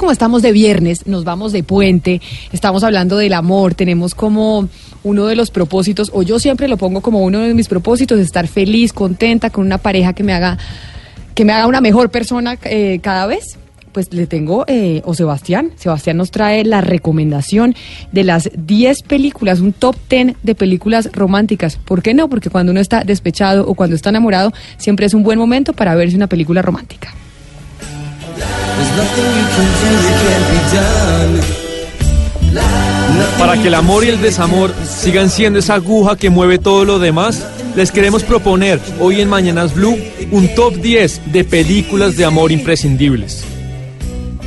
Como estamos de viernes, nos vamos de puente, estamos hablando del amor, tenemos como uno de los propósitos, o yo siempre lo pongo como uno de mis propósitos, estar feliz, contenta con una pareja que me haga, que me haga una mejor persona eh, cada vez. Pues le tengo, eh, o Sebastián, Sebastián nos trae la recomendación de las 10 películas, un top 10 de películas románticas. ¿Por qué no? Porque cuando uno está despechado o cuando está enamorado, siempre es un buen momento para verse una película romántica. Para que el amor y el desamor sigan siendo esa aguja que mueve todo lo demás, les queremos proponer hoy en Mañanas Blue un top 10 de películas de amor imprescindibles.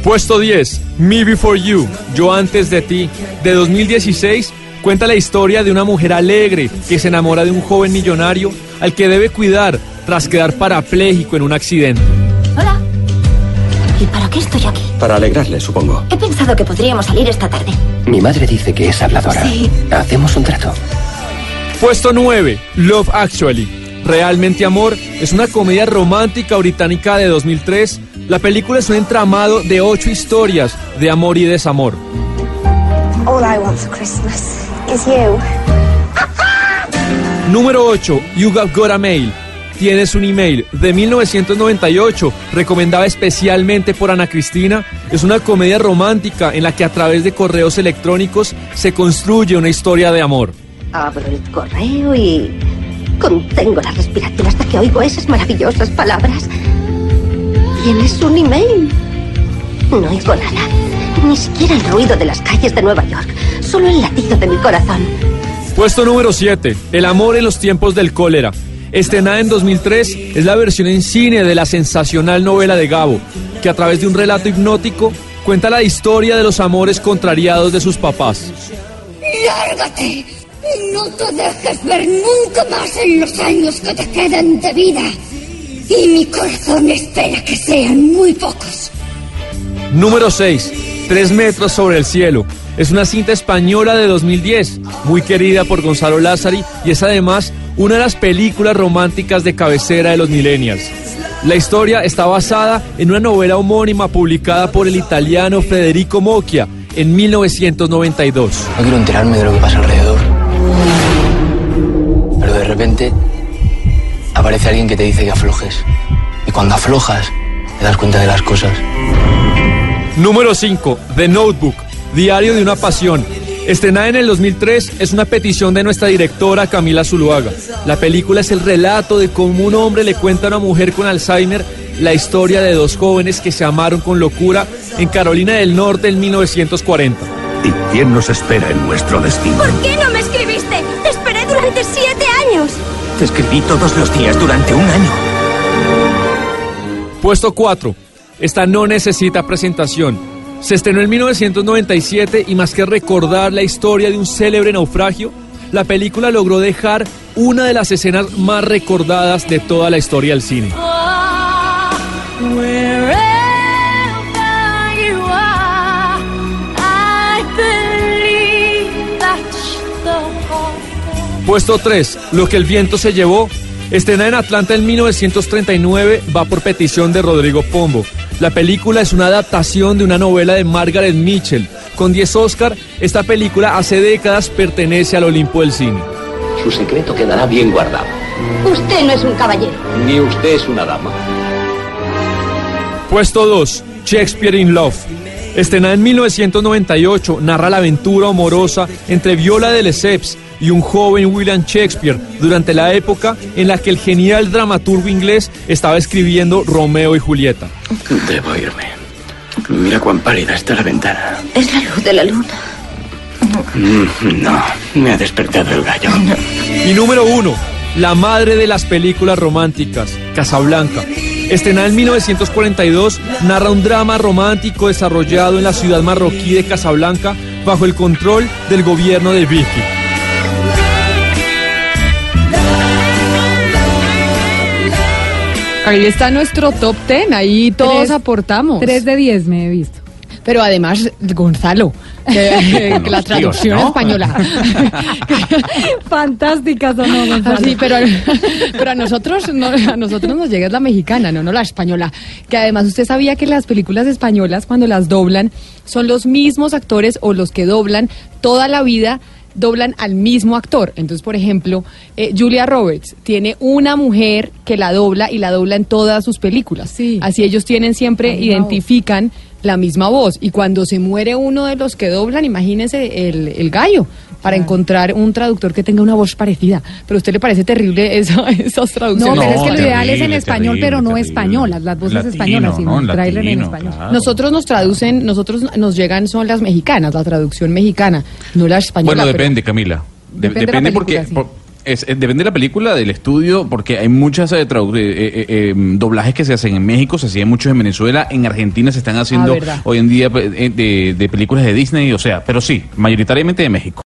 Puesto 10, Me Before You, Yo Antes de Ti, de 2016, cuenta la historia de una mujer alegre que se enamora de un joven millonario al que debe cuidar tras quedar parapléjico en un accidente. Hola. ¿Y para qué estoy aquí? Para alegrarle, supongo. He pensado que podríamos salir esta tarde. Mi madre dice que es habladora. Sí. Hacemos un trato. Puesto 9, Love Actually. Realmente Amor es una comedia romántica británica de 2003. La película es un entramado de ocho historias de amor y desamor. All I want for Christmas is you. Número 8, You Have Got a Mail. Tienes un email de 1998, recomendada especialmente por Ana Cristina. Es una comedia romántica en la que a través de correos electrónicos se construye una historia de amor. Abro el correo y contengo la respiración hasta que oigo esas maravillosas palabras. Tienes un email. No oigo nada. Ni siquiera el ruido de las calles de Nueva York. Solo el latido de mi corazón. Puesto número 7, El amor en los tiempos del cólera. Estrenada en 2003, es la versión en cine de la sensacional novela de Gabo, que a través de un relato hipnótico cuenta la historia de los amores contrariados de sus papás. ¡Lárgate! No te dejes ver nunca más en los años que te quedan de vida. Y mi corazón espera que sean muy pocos. Número 6. Tres metros sobre el cielo. Es una cinta española de 2010, muy querida por Gonzalo Lázari y es además una de las películas románticas de cabecera de los millennials. La historia está basada en una novela homónima publicada por el italiano Federico Mocchia en 1992. No quiero enterarme de lo que pasa alrededor. Pero de repente aparece alguien que te dice que aflojes. Y cuando aflojas, te das cuenta de las cosas. Número 5. The Notebook, Diario de una Pasión. Estrenada en el 2003, es una petición de nuestra directora Camila Zuluaga. La película es el relato de cómo un hombre le cuenta a una mujer con Alzheimer la historia de dos jóvenes que se amaron con locura en Carolina del Norte en 1940. ¿Y quién nos espera en nuestro destino? ¿Por qué no me escribiste? Te esperé durante siete años. Te escribí todos los días durante un año. Puesto 4. Esta no necesita presentación. Se estrenó en 1997 y más que recordar la historia de un célebre naufragio, la película logró dejar una de las escenas más recordadas de toda la historia del cine. Puesto 3. Lo que el viento se llevó. Estrenada en Atlanta en 1939, va por petición de Rodrigo Pombo. La película es una adaptación de una novela de Margaret Mitchell. Con 10 Oscar, esta película hace décadas pertenece al Olimpo del cine. Su secreto quedará bien guardado. Usted no es un caballero. Ni usted es una dama. Puesto 2. Shakespeare in Love. Estrenada en 1998, narra la aventura amorosa entre Viola de Lesseps y un joven William Shakespeare durante la época en la que el genial dramaturgo inglés estaba escribiendo Romeo y Julieta. Debo irme. Mira cuán pálida está la ventana. Es la luz de la luna. Mm, No, me ha despertado el gallo. Y número 1. La madre de las películas románticas, Casablanca. Estrenada en 1942, narra un drama romántico desarrollado en la ciudad marroquí de Casablanca bajo el control del gobierno de Vichy. Ahí está nuestro top 10, ahí todos Tres- aportamos. 3 de 10 me he visto. Pero además, Gonzalo, que, que la los tíos, traducción ¿no? española. Fantásticas o no, Gonzalo. Así, pero, pero a nosotros no, a nosotros nos llega es la mexicana, no, no la española. Que además usted sabía que las películas españolas cuando las doblan son los mismos actores o los que doblan toda la vida doblan al mismo actor. Entonces, por ejemplo, eh, Julia Roberts tiene una mujer que la dobla y la dobla en todas sus películas. Sí. Así ellos tienen siempre, identifican la misma voz. Y cuando se muere uno de los que doblan, imagínense el, el gallo, para Claro. encontrar un traductor que tenga una voz parecida. Pero a usted le parece terrible eso, esas No, traducciones. pero es que lo terrible, ideal es en español, terrible, pero no terrible. españolas, las voces Latino, españolas, sino ¿no? el tráiler en español. claro. Nosotros nos traducen, nosotros nos llegan son las mexicanas, la traducción mexicana, no la española. Bueno, pero- depende, Camila. De- Depende de porque película, sí. por- es, es- depende de la película, del estudio, porque hay muchas eh, eh, eh, eh, doblajes que se hacen en México, se hacían muchos en Venezuela, en Argentina se están haciendo Ah, verdad. hoy en día eh, de, de películas de Disney, o sea, pero sí, mayoritariamente de México.